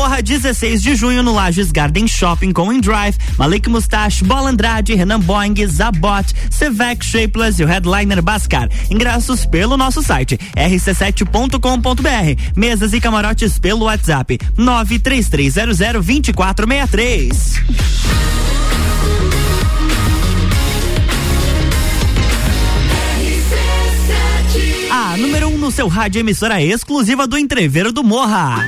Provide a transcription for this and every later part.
Morra 16 de junho no Lages Garden Shopping com Drive, Malik Mustache, Bola Andrade, Renan Boing, Zabot, Sevec Shapeless e o headliner Bascar. Ingressos pelo nosso site rc7.com.br. Mesas e camarotes pelo WhatsApp 93300 2463. A número 1 um no seu rádio emissora exclusiva do Entreveiro do Morra.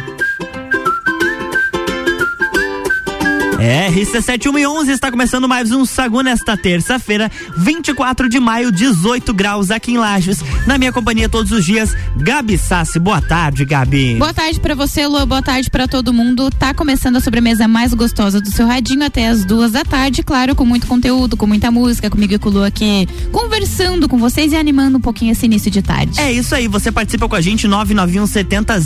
RC7111 está começando mais um Sagu nesta terça-feira, 24 de maio, 18 graus aqui em Lages. Na minha companhia todos os dias, Gabi Sassi. Boa tarde, Gabi. Boa tarde para você, Lu. Boa tarde para todo mundo. Tá começando a sobremesa mais gostosa do seu radinho até as duas da tarde, claro, com muito conteúdo, com muita música, comigo e com o Lu aqui, conversando com vocês e animando um pouquinho esse início de tarde. É isso aí, você participa com a gente 991 70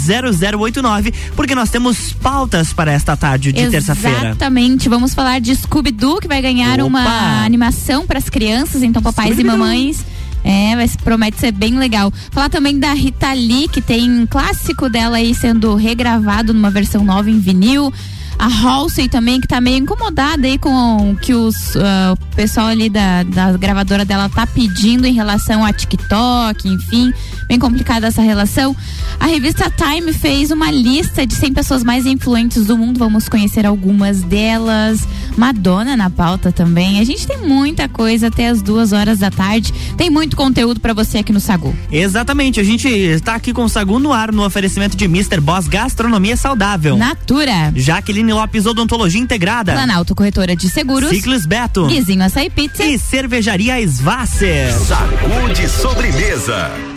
0089, porque nós temos pautas para esta tarde de terça-feira. Exatamente vamos falar de Scooby-Doo, que vai ganhar Opa. uma animação para as crianças, então papais e mamães. É, mas promete ser bem legal. Falar também da Rita Lee, que tem um clássico dela aí sendo regravado numa versão nova em vinil. A Halsey também, que tá meio incomodada aí com o que os, uh, o pessoal ali da, da gravadora dela tá pedindo em relação a TikTok, enfim, bem complicada essa relação. A revista Time fez uma lista de 100 pessoas mais influentes do mundo, vamos conhecer algumas delas. Madonna na pauta também. A gente tem muita coisa até as duas horas da tarde. Tem muito conteúdo para você aqui no Sagu. Exatamente, a gente está aqui com o Sagu no ar no oferecimento de Mr. Boss Gastronomia Saudável. Natura. Jaqueline Lopes Odontologia Integrada. Planalto Corretora de Seguros. Ciclis Beto. Guizinho Açaí Pizza. E Cervejaria Svasser. Sacude sobremesa.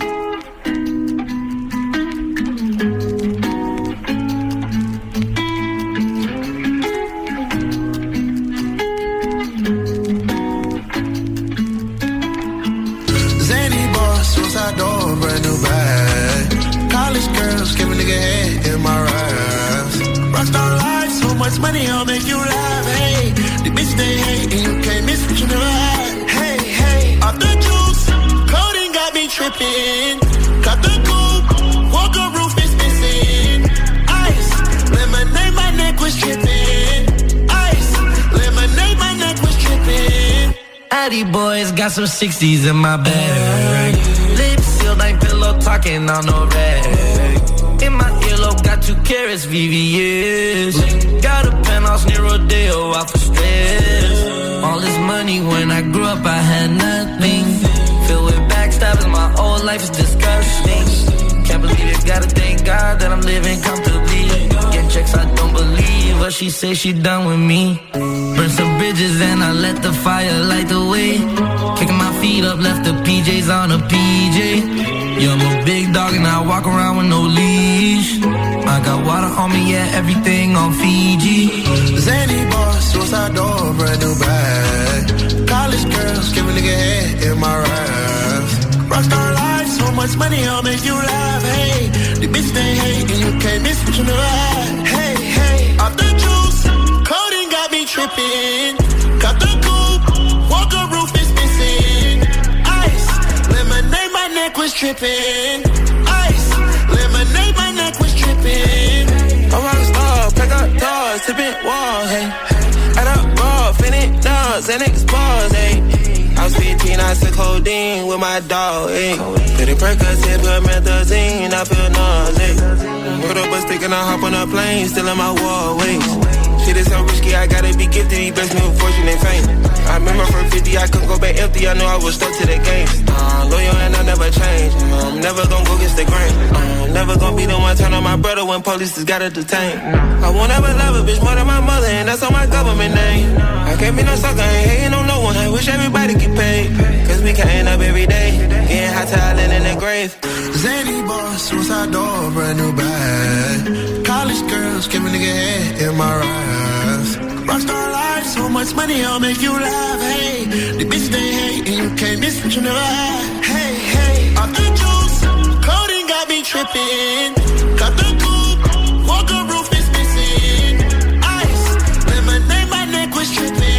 Got. Cut the coupe, walker roof is missing. Ice, lemonade, my neck was tripping. Ice, lemonade, my neck was tripping. Addy boys got some 60s in my bag. Lips sealed, ain't pillow talking on no rag. In my earlobe, got two carrots, VVS. Got a penthouse near Rodeo, out for stress. All this money when I grew up, I had nothing. My whole life is disgusting. Can't believe it, gotta thank God that I'm living comfortably. Get checks, I don't believe what she say, she done with me. Burn some bridges and I let the fire light the way. Kicking my feet up, left the PJs on a PJ. Yeah, I'm a big dog and I walk around with no leash. I got water on me, yeah, everything on Fiji. Zany boss, suicide door, brand new bag. College girls, give a nigga head in my Rockstar life, so much money, I'll make you laugh. Hey, the bitch they hate, and you can't miss what you never had. Hey, hey, off the juice, coding got me tripping. Cut the coupe, walker roof is missing. Ice, lemonade, my neck was tripping. Ice, lemonade, my neck was tripping. I'm rock star, pack up doors, tipping walls, hey. Finish dogs, and expose, hey. I was 15, I took codeine with my dog, hey. Pretty Percocet, put methazine, I feel nauseous. Put up a stick and I hop on a plane, still in my wall, wait. Shit is so risky, I gotta be gifted. He blessed me with fortune and fame. I remember from 50, I couldn't go back empty. I knew I was stuck to the game. Uh, loyal and I never change. I'm never gonna go against the grain. Uh, I'm never gonna be the one turn on my brother when police just gotta detain. I won't ever love a bitch more than my mother, and that's on my government name. I can't be no sucker, ain't hating on no one. I wish everybody get paid. Cause we can end up every day. Getting hot talent in the grave. Zany boss, suicide door, brand new bag. College girls, give a nigga head in my raps. Rockstar life, so much money, I'll make you laugh. Hey, the bitch they hate, and you can't miss what you never had. Hey, hey, off the juice, coding got me tripping. Cut the coupe, walker roof is missing. Ice, lemonade, my neck was tripping.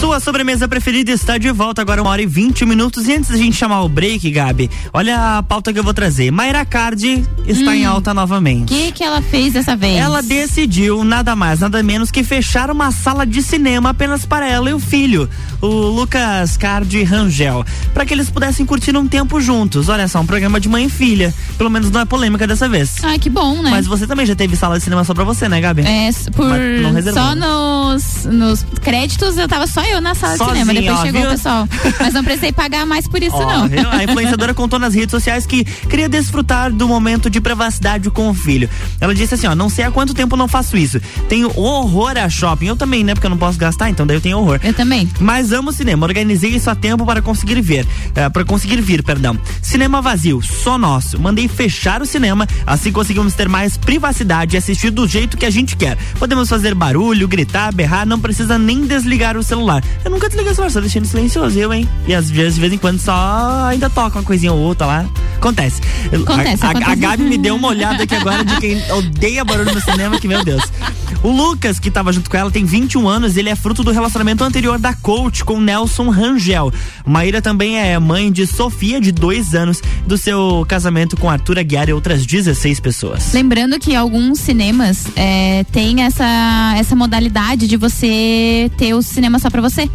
Sua sobremesa preferida está de volta agora, uma hora e vinte minutos. E antes da gente chamar o break, Gabi, olha a pauta que eu vou trazer. Mayra Cardi está hum, em alta novamente. O que, que ela fez dessa vez? Ela decidiu nada mais, nada menos que fechar uma sala de cinema apenas para ela e o filho, o Lucas Cardi Rangel, para que eles pudessem curtir um tempo juntos. Olha só, um programa de mãe e filha. Pelo menos não é polêmica dessa vez. Ai, que bom, né? Mas você também já teve sala de cinema só pra você, né, Gabi? É, por só nos, nos créditos eu tava só eu na sala Sozinho, de cinema. Depois ó, chegou viu? o pessoal. Mas não precisei pagar mais por isso, ó, não. Viu? A influenciadora contou nas redes sociais que queria desfrutar do momento de privacidade com o filho. Ela disse assim: ó, não sei há quanto tempo não faço isso. Tenho horror a shopping. Eu também, né? Porque eu não posso gastar, então daí eu tenho horror. Eu também. Mas amo cinema. Organizei isso a tempo para conseguir ver. É, para conseguir vir, perdão. Cinema vazio, só nosso. Mandei fechar o cinema, assim conseguimos ter mais privacidade e assistir do jeito que a gente quer. Podemos fazer barulho, gritar, berrar, não precisa nem desligar o celular. Eu nunca desliguei o celular, só deixando silencioso, eu, hein? E às vezes, de vez em quando, só ainda toca uma coisinha ou outra lá. Acontece. Acontece, a, acontece. a, a Gabi me deu uma olhada aqui agora de quem odeia barulho no cinema, que meu Deus. O Lucas, que estava junto com ela, tem 21 anos. Ele é fruto do relacionamento anterior da coach com Nelson Rangel. Maíra também é mãe de Sofia, de dois anos, do seu casamento com Arthur Aguiar e outras 16 pessoas. Lembrando que alguns cinemas é, têm essa, essa modalidade de você ter o cinema só para você.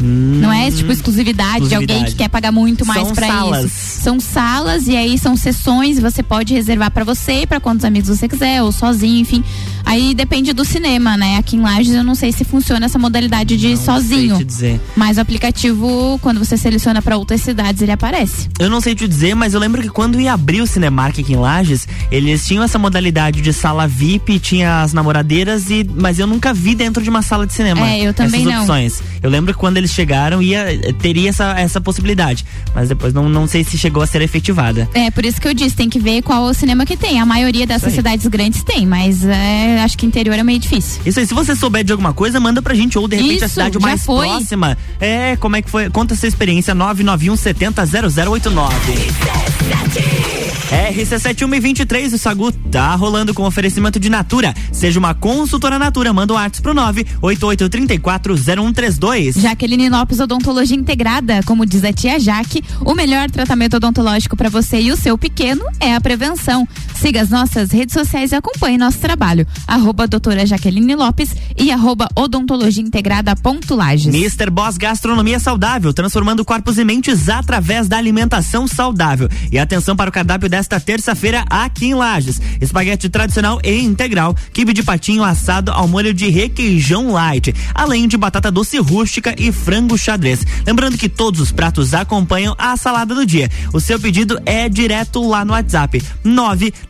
Hum, não é tipo exclusividade, exclusividade, de alguém que quer pagar muito mais para isso. São salas e aí são sessões, você pode reservar para você e para quantos amigos você quiser, ou sozinho, enfim. Aí depende do cinema, né? Aqui em Lages eu não sei se funciona essa modalidade de não sozinho. Sei te dizer. Mas o aplicativo, quando você seleciona para outras cidades, ele aparece. Eu não sei te dizer, mas eu lembro que quando ia abrir o Cinemark aqui em Lages, eles tinham essa modalidade de sala VIP, tinha as namoradeiras, e, mas eu nunca vi dentro de uma sala de cinema. É, eu também essas não. opções. Eu lembro que quando eles chegaram, ia, teria essa, essa possibilidade. Mas depois não, não sei se chegou a ser efetivada. É, por isso que eu disse, tem que ver qual o cinema que tem. A maioria dessas cidades grandes tem, mas é, acho que interior é meio difícil. Isso aí, se você souber de alguma coisa, manda pra gente, ou de repente Isso, a cidade mais foi. próxima. É, como é que foi? Conta essa experiência, 991 70 0089. RC7123, o Sagu tá rolando com oferecimento de Natura. Seja uma consultora Natura, manda um WhatsApp pro 988340132. Jaqueline Lopes Odontologia Integrada, como diz a tia Jaque, o melhor tratamento odontológico para você e o seu pequeno é a prevenção. Siga as nossas redes sociais e acompanhe nosso trabalho. Arroba doutora Jaqueline Lopes e arroba odontologia integrada ponto Lages. Mr. Boss Gastronomia Saudável, transformando corpos e mentes através da alimentação saudável. E atenção para o cardápio desta terça-feira aqui em Lages. Espaguete tradicional e integral, quibe de patinho assado ao molho de requeijão light, além de batata doce rústica e frango xadrez. Lembrando que todos os pratos acompanham a salada do dia. O seu pedido é direto lá no WhatsApp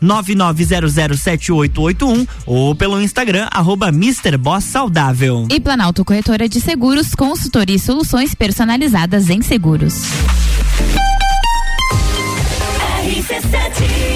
990078881 ou pelo Instagram arroba Boss Saudável. E Planalto Corretora de Seguros, consultoria e soluções personalizadas em seguros. RC7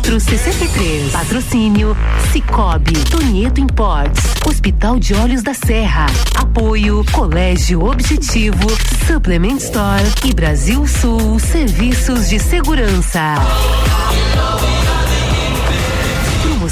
2463. Patrocínio Cicobi, Tonieto Imports, Hospital de Olhos da Serra. Apoio Colégio Objetivo, Supplement Store e Brasil Sul Serviços de Segurança.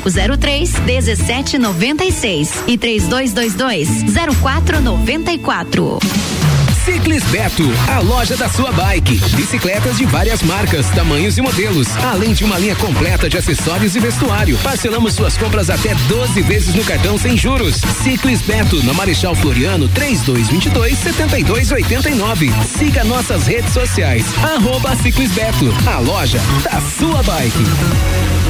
98503 1796 e 3222 0494. Ciclis Beto, a loja da sua bike. Bicicletas de várias marcas, tamanhos e modelos, além de uma linha completa de acessórios e vestuário. Parcelamos suas compras até 12 vezes no cartão sem juros. Ciclis Beto, na Marechal Floriano, 3222 7289. Siga nossas redes sociais. Arroba Ciclis Beto, a loja da sua bike.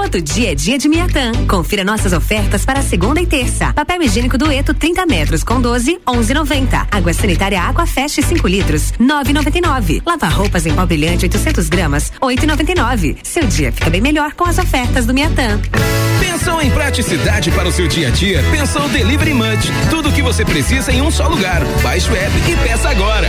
Todo dia é dia de Miatã. Confira nossas ofertas para segunda e terça. Papel higiênico dueto 30 metros com 12, 11,90. Água sanitária Água Fest 5 litros, 9,99. Lava roupas em pó brilhante 800 gramas, 8,99. Seu dia fica bem melhor com as ofertas do Miatã. Pensou em praticidade para o seu dia a dia? Pensou Delivery Munch. Tudo o que você precisa em um só lugar. Baixe o app e peça agora.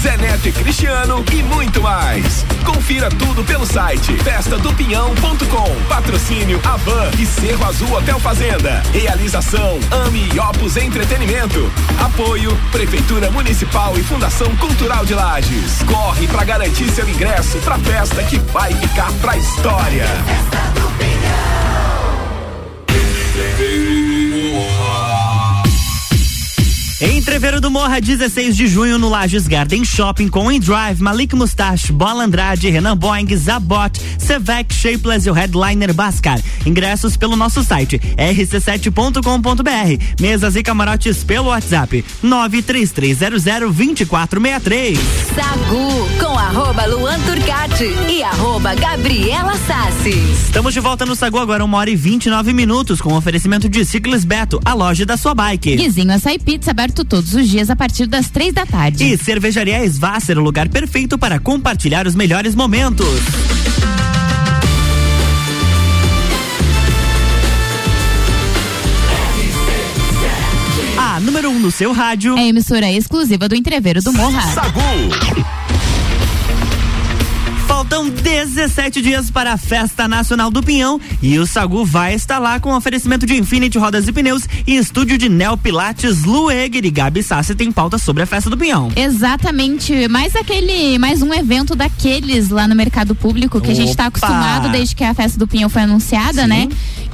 Zé Neto e Cristiano e muito mais. Confira tudo pelo site festadopinhão.com. Patrocínio Avan e Cerro Azul Hotel Fazenda. Realização Ami e Opus Entretenimento. Apoio Prefeitura Municipal e Fundação Cultural de Lages. Corre para garantir seu ingresso pra festa que vai ficar pra história. Entreveiro do Morra, 16 de junho no Lages Garden Shopping com Endrive, Malik Mustache, Bola Andrade, Renan Boeing, Zabot, Sevec, Shapeless e o headliner Bascar. Ingressos pelo nosso site rc7.com.br. Mesas e camarotes pelo WhatsApp 933002463. Sagu com arroba Luan Turcati e arroba Gabriela Sassi. Estamos de volta no Sagu agora, uma hora e 29 minutos, com oferecimento de Ciclis Beto, a loja da sua bike. Guizinho Açaí Pizza aberto todos os dias a partir das três da tarde. E Cervejaria Svasser, o lugar perfeito para compartilhar os melhores momentos. A número 1 um no seu rádio. É emissora exclusiva do Entreveiro do Morra. Sagu. Faltam 17 dias para a Festa Nacional do Pinhão e o Sagu vai estar lá com oferecimento de Infinity Rodas e Pneus e estúdio de Neo Pilates Lueger e Gabi Sassi tem pauta sobre a Festa do Pinhão. Exatamente, mais aquele, mais um evento daqueles lá no mercado público que Opa. a gente está acostumado desde que a Festa do Pinhão foi anunciada, Sim. né?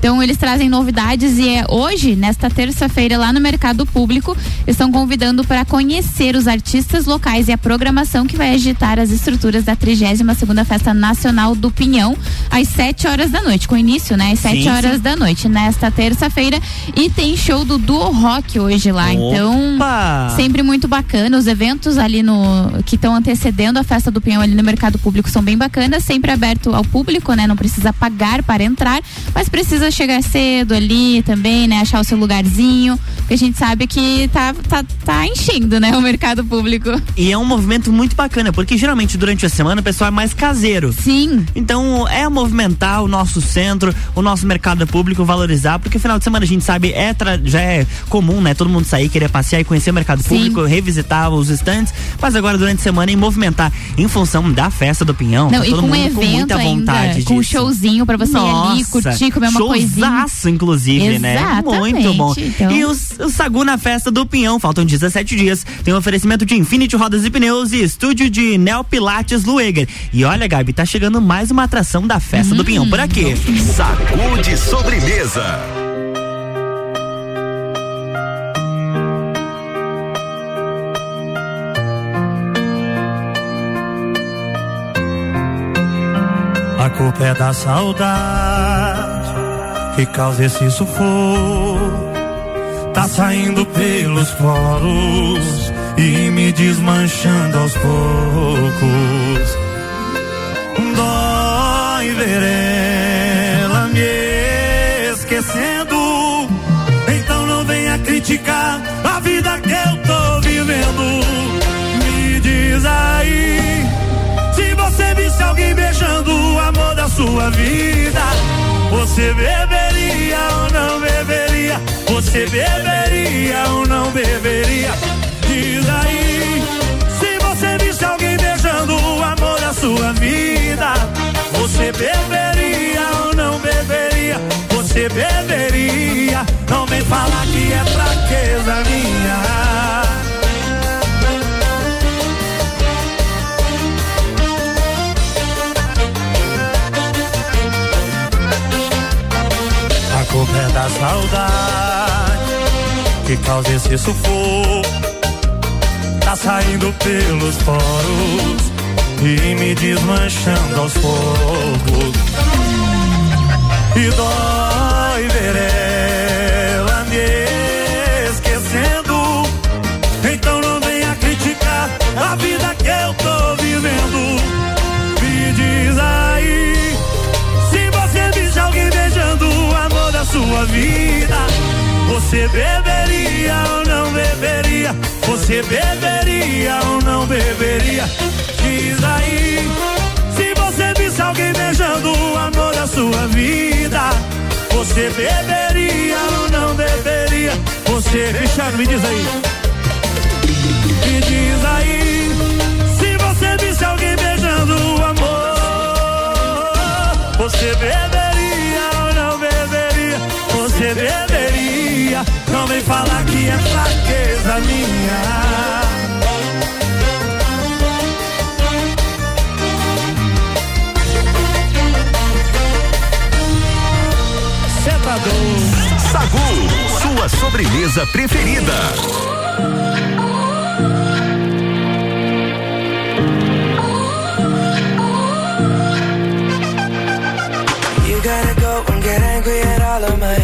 Então eles trazem novidades e é hoje, nesta terça-feira, lá no Mercado Público, estão convidando para conhecer os artistas locais e a programação que vai agitar as estruturas da 32 Festa Nacional do Pinhão, às 7 horas da noite, com início, né? Às 7 Sim, horas sim. da noite, nesta terça-feira. E tem show do Duo Rock hoje lá. Então, Opa! sempre muito bacana. Os eventos ali no que estão antecedendo a festa do Pinhão ali no mercado público são bem bacanas, sempre aberto ao público, né? Não precisa pagar para entrar, mas precisa chegar cedo ali também, né? Achar o seu lugarzinho, porque a gente sabe que tá, tá, tá enchendo, né? O mercado público. E é um movimento muito bacana, porque geralmente durante a semana o pessoal é mais caseiro. Sim. Então é movimentar o nosso centro, o nosso mercado público, valorizar, porque final de semana a gente sabe, é já é comum, né? Todo mundo sair, querer passear e conhecer o mercado Sim. público, revisitar os estandes, mas agora durante a semana em movimentar em função da festa do Pinhão. Não, tá e todo com um mundo com evento muita vontade ainda, com um showzinho pra você ir ali, Nossa, curtir, comer uma coisinha. showzaço, inclusive, né? Exatamente, Muito bom. então. E os, o Sagu na festa do Pinhão, faltam 17 dias. Tem um oferecimento de Infinity Rodas e Pneus e estúdio de Neo Pilates Lueger. E olha, Gabi, tá chegando mais uma atração da festa do Pinhão por aqui. Sacude sobremesa. A culpa é da saudade que causa esse sufoco. Tá saindo pelos poros e me desmanchando aos poucos. Ver ela me esquecendo. Então não venha criticar a vida que eu tô vivendo. Me diz aí. Se você visse alguém beijando o amor da sua vida, você beberia ou não beberia? Você beberia ou não beberia? Diz aí. Se você visse alguém beijando o amor da sua vida, você beberia ou não beberia? Você beberia? Não vem falar que é fraqueza minha. A culpa é da saudade que causa esse sufoco. Tá saindo pelos poros e me desmanchando aos poucos. E dói ver ela me esquecendo. Então não venha criticar a vida que eu tô vivendo. Me diz aí. Se você visse alguém beijando o amor da sua vida, você beberia ou não beberia? Você beberia ou não beberia? Diz aí. Se você visse alguém beijando o amor da sua vida, você beberia ou não beberia? Você, Cristiano, me diz aí. Me diz aí. Se você visse alguém beijando o amor, você beberia? Você beberia? Não vem falar que é fraqueza minha. Sentador. Sagu, sua sobremesa preferida. You gotta go and get angry at all of my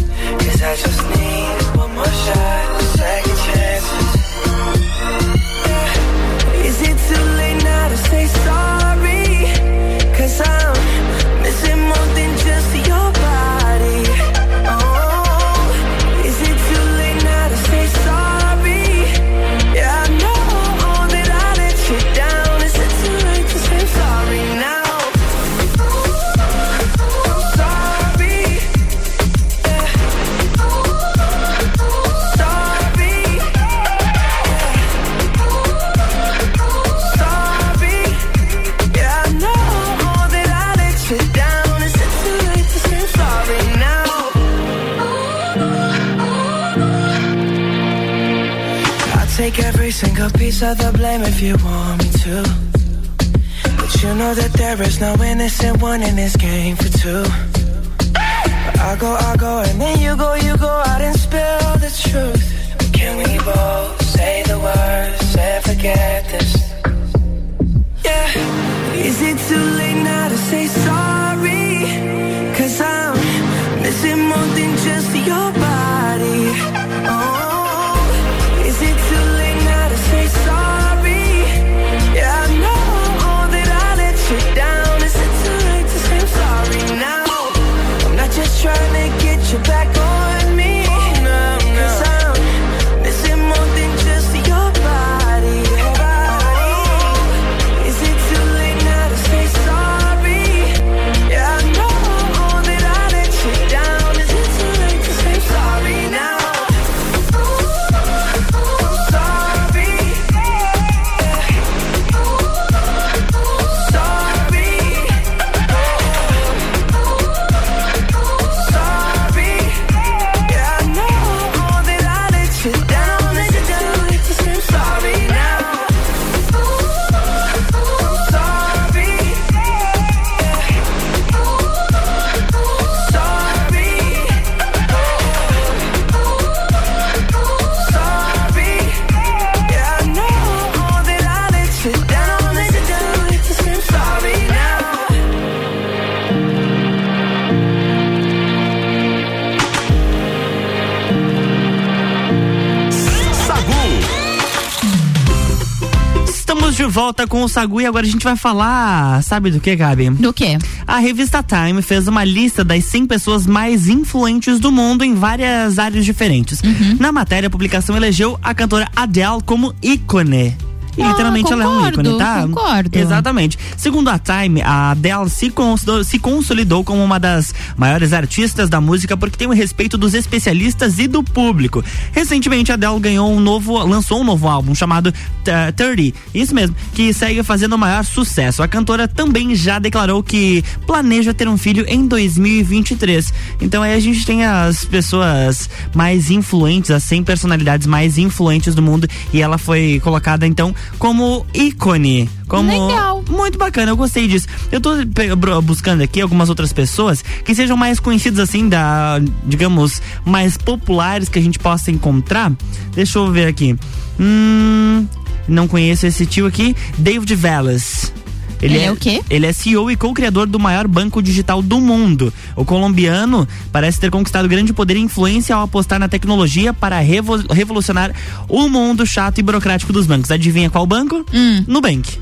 Cause I just need one more shot, second chances. Yeah. Is it too late now to say sorry? Cause I'm single piece of the blame if you want me to. But you know that there is no innocent one in this game for two. I go, I go, and then you go, you go out and spill the truth. Can we both Estamos de volta com o Sagu e agora a gente vai falar, sabe do que, Gabi? Do que? A revista Time fez uma lista das 100 pessoas mais influentes do mundo em várias áreas diferentes. Uhum. Na matéria, a publicação elegeu a cantora Adele como ícone. E Ah, literalmente ela é um concordo, ícone, tá? concordo. Exatamente. Segundo a Time, a Adele se consolidou, se consolidou como uma das maiores artistas da música porque tem o respeito dos especialistas e do público. Recentemente, a Adele ganhou um novo, lançou um novo álbum chamado uh, 30, isso mesmo, que segue fazendo o maior sucesso. A cantora também já declarou que planeja ter um filho em 2023. Então aí a gente tem as pessoas mais influentes, as 100 personalidades mais influentes do mundo e ela foi colocada então como ícone. Como Legal. Muito bacana, eu gostei disso. Eu tô buscando aqui algumas outras pessoas que sejam mais conhecidas assim, da, digamos, mais populares que a gente possa encontrar. Deixa eu ver aqui. Hum, não conheço esse tio aqui. David Velas. Ele é o quê? Ele é CEO e co-criador do maior banco digital do mundo. O colombiano parece ter conquistado grande poder e influência ao apostar na tecnologia para revo- revolucionar o mundo chato e burocrático dos bancos. Adivinha qual banco? Hum. Nubank.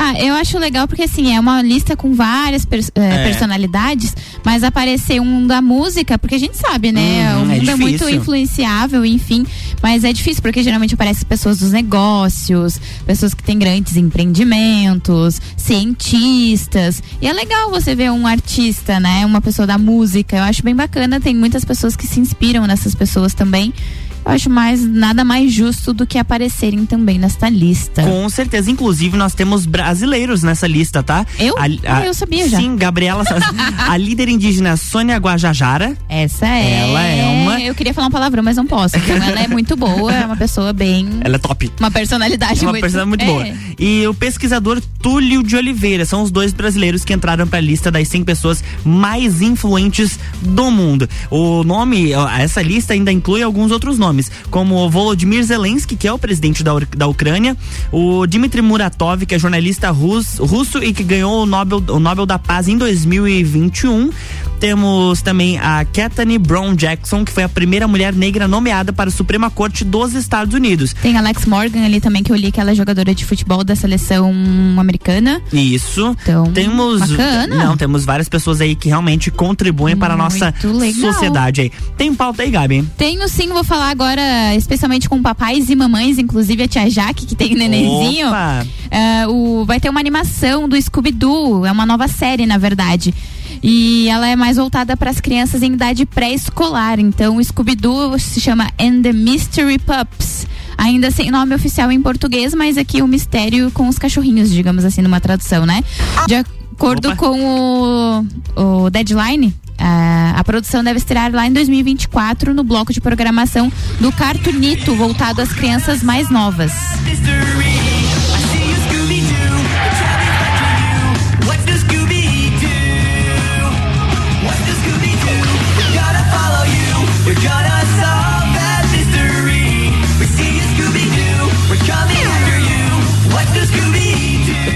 Ah, eu acho legal porque assim, é uma lista com várias pers- eh, É. personalidades, mas aparecer um da música, porque a gente sabe, né? Uhum, o é mundo é, muito difícil. influenciável, enfim, mas é difícil porque geralmente aparecem pessoas dos negócios, pessoas que têm grandes empreendimentos, cientistas. E é legal você ver um artista, né? Uma pessoa da música. Eu acho bem bacana, tem muitas pessoas que se inspiram nessas pessoas também. Eu acho mais nada mais justo do que aparecerem também nesta lista. Com certeza. Inclusive, nós temos brasileiros nessa lista, tá? Eu? A- Ah, a- eu sabia já. Sim, Gabriela. a líder indígena Sônia Guajajara. Essa é. Ela é uma- Eu queria falar um palavrão, mas não posso. Então ela é muito boa, é uma pessoa bem. Ela é top. Uma personalidade uma muito, pessoa muito é. boa. E o pesquisador Túlio de Oliveira são os dois brasileiros que entraram para a lista das 100 pessoas mais influentes do mundo. O nome, essa lista ainda inclui alguns outros nomes, como o Volodymyr Zelensky, que é o presidente da, da Ucrânia, o Dmitry Muratov, que é jornalista rus- russo e que ganhou o Nobel, o Nobel da Paz em 2021. Temos também a Kathleen Brown Jackson, que foi a primeira mulher negra nomeada para a Suprema Corte dos Estados Unidos. Tem Alex Morgan ali também, que eu li que ela é jogadora de futebol da seleção americana. Isso. Então, temos bacana. não temos várias pessoas aí que realmente contribuem para a nossa legal. sociedade aí. Tem pauta aí, Gabi? Tenho sim, vou falar agora, especialmente com papais e mamães, inclusive a tia Jaque, que tem nenenzinho. Opa! É, o, vai ter uma animação do Scooby-Doo, é uma nova série, na verdade. E ela é mais voltada para as crianças em idade pré-escolar. Então, o Scooby-Doo se chama And the Mystery Pups. Ainda sem nome oficial em português, mas aqui o mistério com os cachorrinhos, digamos assim, numa tradução, né? De acordo Opa. com o, o Deadline, A, a produção deve estrear lá em 2024 no bloco de programação do Cartunito, voltado às crianças mais novas.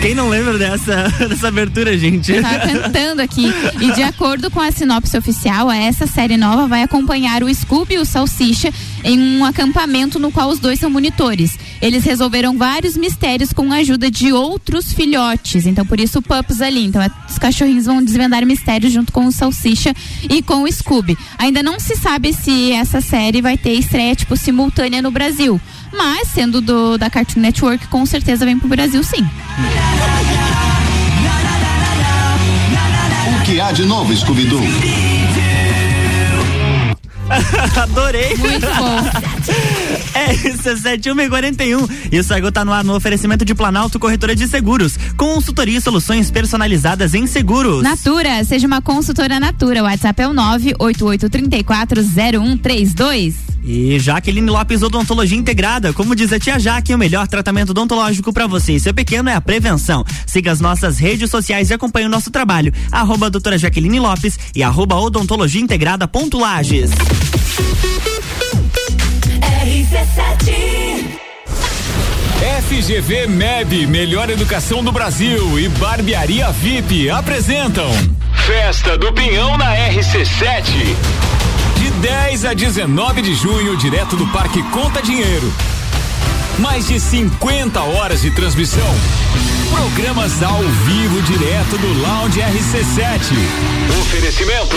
Quem não lembra dessa, dessa abertura, gente? Tava cantando aqui. E de acordo com a sinopse oficial, essa série nova vai acompanhar o Scooby e o Salsicha em um acampamento no qual os dois são monitores. Eles resolveram vários mistérios com a ajuda de outros filhotes. Então, por isso, pups ali. Então, é, os cachorrinhos vão desvendar mistérios junto com o Salsicha e com o Scooby. Ainda não se sabe se essa série vai ter estreia, tipo, simultânea no Brasil. Mas, sendo do, da Cartoon Network, com certeza vem pro Brasil, sim. O que há de novo, Scooby-Doo? Adorei. Muito bom. É isso, é 7141. E o Sagu tá no ar no oferecimento de Planalto Corretora de Seguros. Consultoria e soluções personalizadas em seguros. Natura, seja uma consultora Natura. O WhatsApp é o 988340132. E Jaqueline Lopes Odontologia Integrada, como diz a tia Jaque, o melhor tratamento odontológico para você e seu pequeno é a prevenção. Siga as nossas redes sociais e acompanhe o nosso trabalho. Arroba doutora Jaqueline Lopes e arroba odontologia integrada ponto Lages. RC7 FGV MEB, melhor educação do Brasil e Barbearia VIP apresentam Festa do Pinhão na RC7. De 10 a 19 de junho, direto do Parque Conta Dinheiro. Mais de 50 horas de transmissão. Programas ao vivo direto do Lounge RC7. Oferecimento.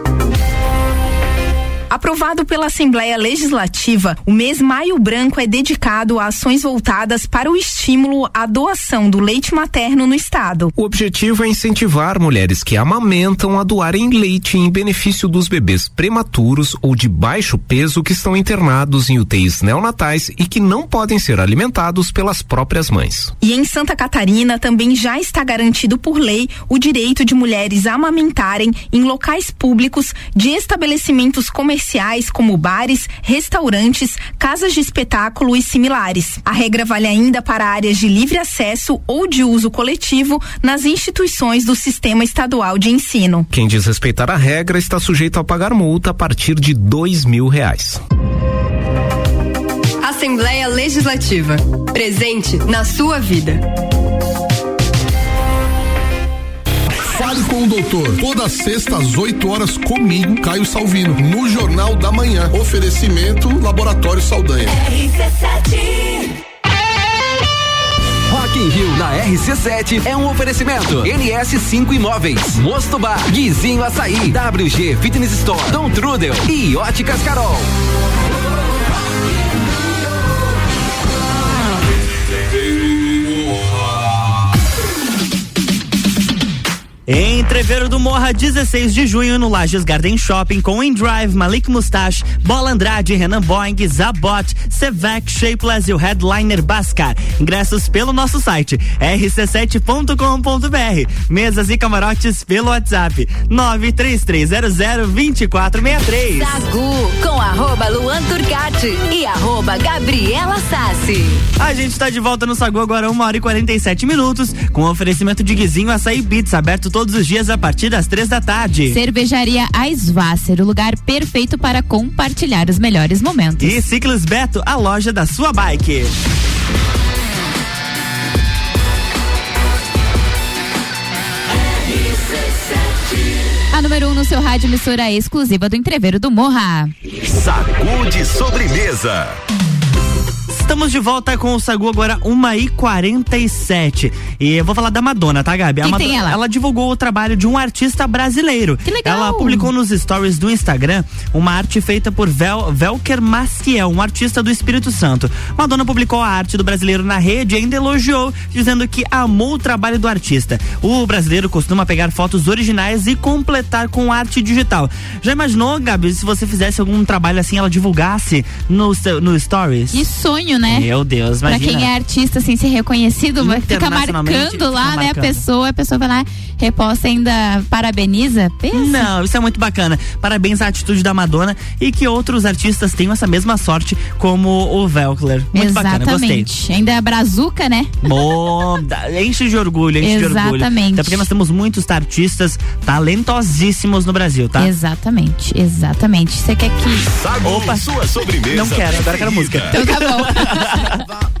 Aprovado pela Assembleia Legislativa, o mês Maio Branco é dedicado a ações voltadas para o estímulo à doação do leite materno no estado. O objetivo é incentivar mulheres que amamentam a doarem leite em benefício dos bebês prematuros ou de baixo peso que estão internados em UTIs neonatais e que não podem ser alimentados pelas próprias mães. E em Santa Catarina também já está garantido por lei o direito de mulheres amamentarem em locais públicos de estabelecimentos comerciais como bares, restaurantes, casas de espetáculo e similares. A regra vale ainda para áreas de livre acesso ou de uso coletivo nas instituições do sistema estadual de ensino. Quem desrespeitar a regra está sujeito a pagar multa a partir de dois mil reais. Assembleia Legislativa. Presente na sua vida. Fale com o doutor. Toda sexta às 8 horas comigo, Caio Salvino, no Jornal da Manhã. Oferecimento Laboratório Saldanha. Rock in Rio na RC7 é um oferecimento. NS5 Imóveis, Mosto Bar, Guizinho Açaí, WG Fitness Store, Dom Trudel e Óticas Carol. Entreveiro do Morra, 16 de junho, no Lages Garden Shopping, com Endrive, Malik Mustache, Bola Andrade, Renan Boing, Zabot, Sevec, Shapeless e o headliner Bascar. Ingressos pelo nosso site, rc7.com.br. Mesas e camarotes pelo WhatsApp, 933002463. Sagu, com arroba Luan Turcati e arroba Gabriela Sassi. A gente está de volta no Sagu agora, uma hora e 47 minutos, com oferecimento de Guizinho Açaí Beats, aberto todos os dias a partir das três da tarde. Cervejaria Aisvasser, o lugar perfeito para compartilhar os melhores momentos. E Ciclos Beto, a loja da sua bike. A número 1 um no seu rádio emissora exclusiva do Entreveiro do Morra. Sacude sobremesa. Estamos de volta com o Sagu agora 1 e 47 E eu vou falar da Madonna, tá, Gabi? A tem ela? ela divulgou o trabalho de um artista brasileiro. Que legal. Ela publicou nos stories do Instagram uma arte feita por Vel, Velker Maciel, um artista do Espírito Santo. Madonna publicou a arte do brasileiro na rede e ainda elogiou, dizendo que amou o trabalho do artista. O brasileiro costuma pegar fotos originais e completar com arte digital. Já imaginou, Gabi, se você fizesse algum trabalho assim, ela divulgasse no, no stories? Que sonho, né? Meu Deus, Pra imagina. quem é artista, assim, ser reconhecido, vai fica marcando lá, fica né? A marcando. pessoa, a pessoa vai lá, reposta ainda, parabeniza. Pensa. Não, isso é muito bacana. Parabéns à atitude da Madonna e que outros artistas tenham essa mesma sorte como o Velkler. Muito bacana, gostei. Exatamente. Ainda é brazuca, né? Bom, enche de orgulho, enche de orgulho. Exatamente. Até porque nós temos muitos artistas talentosíssimos no Brasil, tá? Exatamente, exatamente. Você quer que. Sagu, Opa. sua sobremesa. Não quero, agora quero música. Então tá bom. 哈哈哈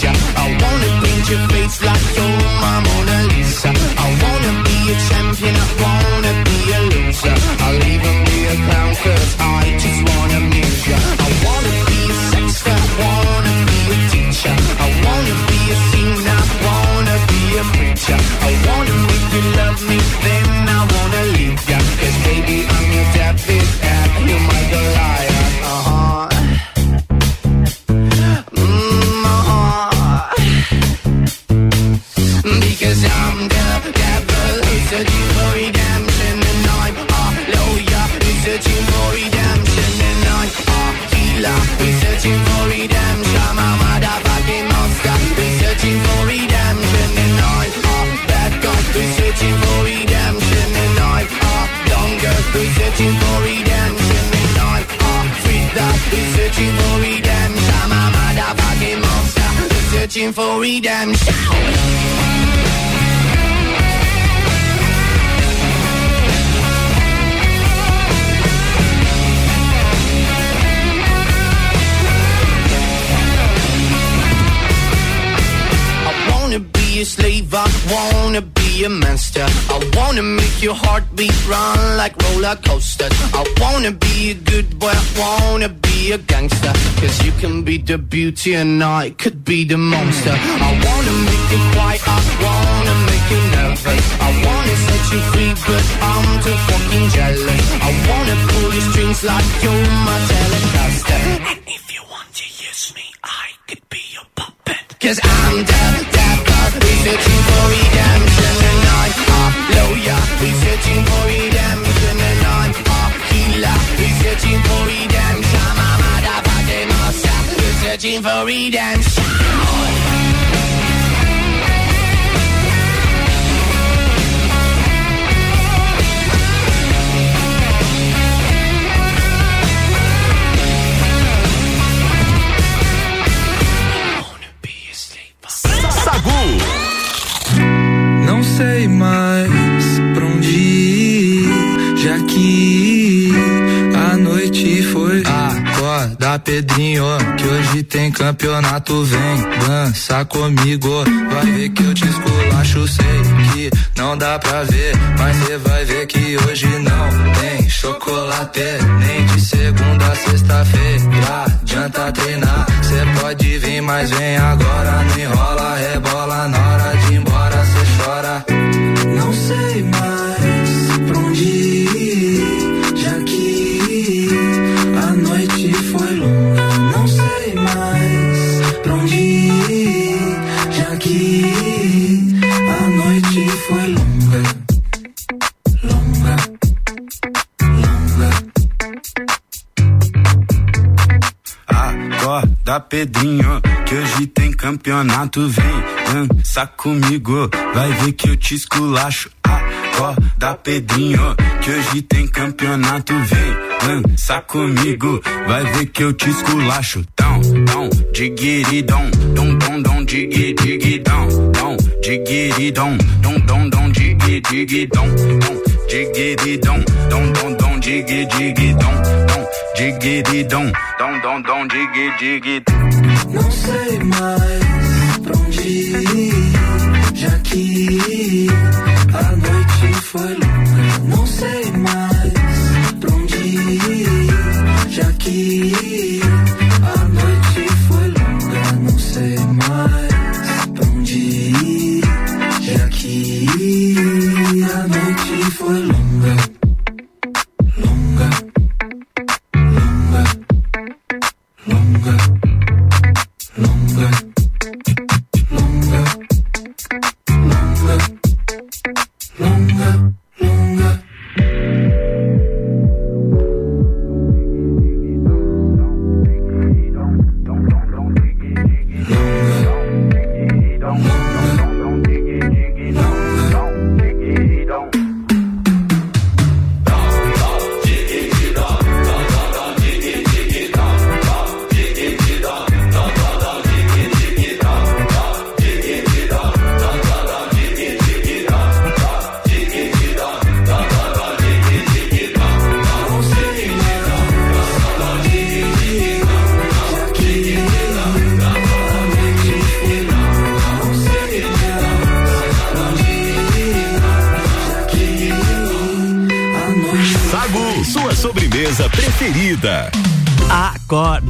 I wanna paint your face like you're the beauty and I could be the monster. I wanna make you quiet, I wanna make you nervous. I wanna set you free, but I'm too fucking jealous. I wanna pull your strings like you're my telecaster. And if you want to use me, I could be your puppet. Cause I'm the devil, who's searching for redemption. And I'm a lawyer, who's searching for redemption. And I'm a healer, who's searching for redemption. Searching for redemption. Sagu. Não sei mais pra onde ir, já que a noite foi. Acorda, Pedrinho, que hoje tem campeonato. Vem dança comigo, vai ver que eu te esculacho. Sei que não dá pra ver, mas cê vai ver que hoje não tem chocolate. Nem de segunda a sexta-feira, adianta treinar. Cê pode vir, mas vem agora. Não enrola, rebola na Acorda, Pedrinho, que hoje tem campeonato. Vem dança comigo, vai ver que eu te esculacho. Acorda, Pedrinho, que hoje tem campeonato. Vem dança comigo, vai ver que eu te esculacho. Dão, dão, diguiridão, dom, dom, dom, digui, digidão, dom, diguiridão, dom, dom, dom, digui, digidão, dom, diguiridão, dom, dom, dom, digui, digidão, dom, diguiridão, dom, dom, dom, digui, digidão. Não sei mais pra onde ir, já que a noite foi longa. Não sei mais pra onde ir, já que a noite foi longa. Não sei mais pra onde ir, já que a noite foi longa.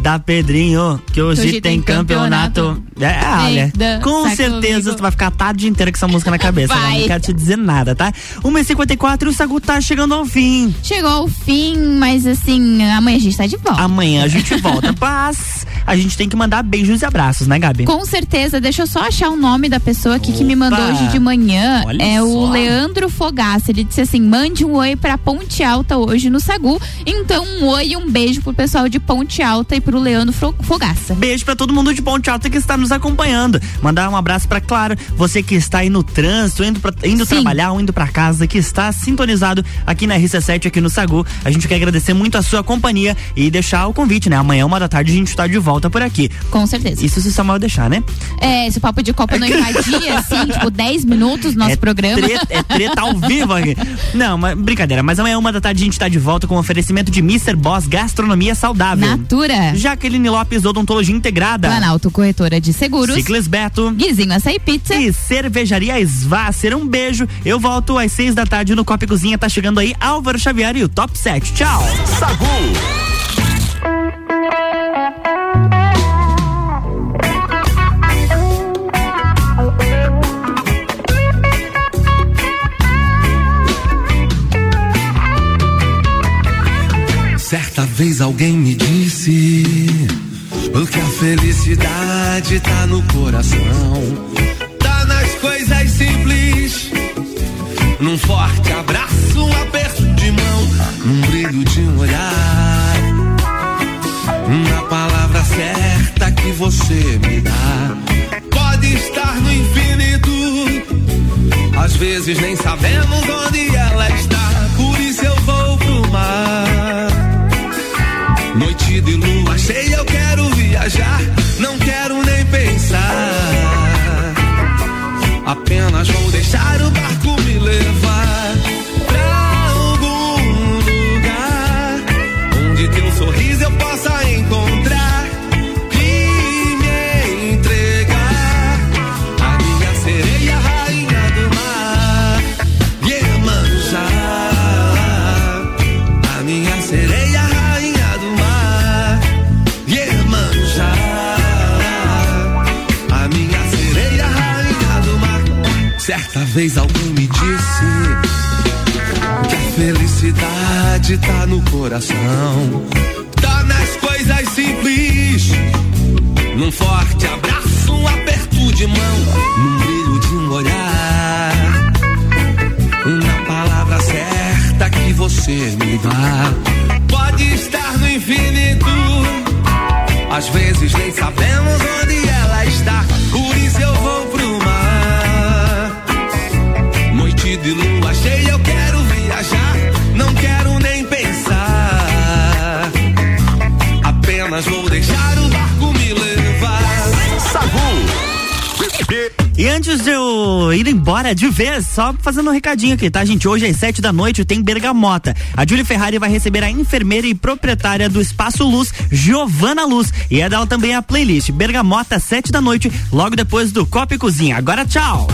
Acorda, Pedrinho, que hoje, Hoje tem tem campeonato. É, olha, com certeza comigo. tu vai ficar a tarde inteira com essa música na cabeça. né? Vai. Não quero te dizer nada, tá? 1h54 e o Sagu tá chegando ao fim. Chegou ao fim, mas assim, amanhã a gente tá de volta. Amanhã a gente volta. Mas a gente tem que mandar beijos e abraços, né, Gabi? Com certeza, deixa eu só achar o nome da pessoa aqui que me mandou Opa! hoje de manhã. Olha é o só. Leandro Fogaça. Ele disse assim: mande um oi pra Ponte Alta hoje no Sagu. Então, um oi e um beijo pro pessoal de Ponte Alta e pro Leandro Fogaça. Beijo pra todo mundo de Ponte Alta que está nos acompanhando. Mandar um abraço pra Claro, você que está aí no trânsito, indo, pra, indo trabalhar ou indo pra casa, que está sintonizado aqui na RC7, aqui no Sagu. A gente quer agradecer muito a sua companhia e deixar o convite, né? Amanhã, uma da tarde, a gente está de volta volta por aqui. Com certeza. Isso se o Samuel deixar, né? É, se o papo de Copa não invadir, assim, tipo, 10 minutos no nosso é programa. Treta, é treta ao vivo aqui. Não, mas brincadeira. Mas amanhã, uma da tarde, a gente tá de volta com o oferecimento de Mr. Boss Gastronomia Saudável. Natura. Jaqueline Lopes, Odontologia Integrada. Planalto Corretora de Seguros. Ciclis Beto. Guizinho Açaí Pizza. E Cervejaria Svasser. Um beijo. Eu volto às seis da tarde no Copa e Cozinha. Tá chegando aí Álvaro Xavier e o Top 7. Tchau. Sagu. Vez alguém me disse que a felicidade tá no coração, tá nas coisas simples, num forte abraço, um aperto de mão, num brilho de um olhar, na palavra certa que você me dá. Pode estar no infinito, às vezes nem sabemos onde ela está, por isso eu vou pro mar. De lua cheia, eu quero viajar, não quero nem pensar. Apenas vou deixar o barco me levar coração, ir embora de vez, só fazendo um recadinho aqui, tá, gente? Hoje às sete da noite tem Bergamota. A Júlia Ferrari vai receber a enfermeira e proprietária do Espaço Luz, Giovana Luz. E é dela também a playlist Bergamota, sete da noite, logo depois do Copa e Cozinha. Agora, tchau!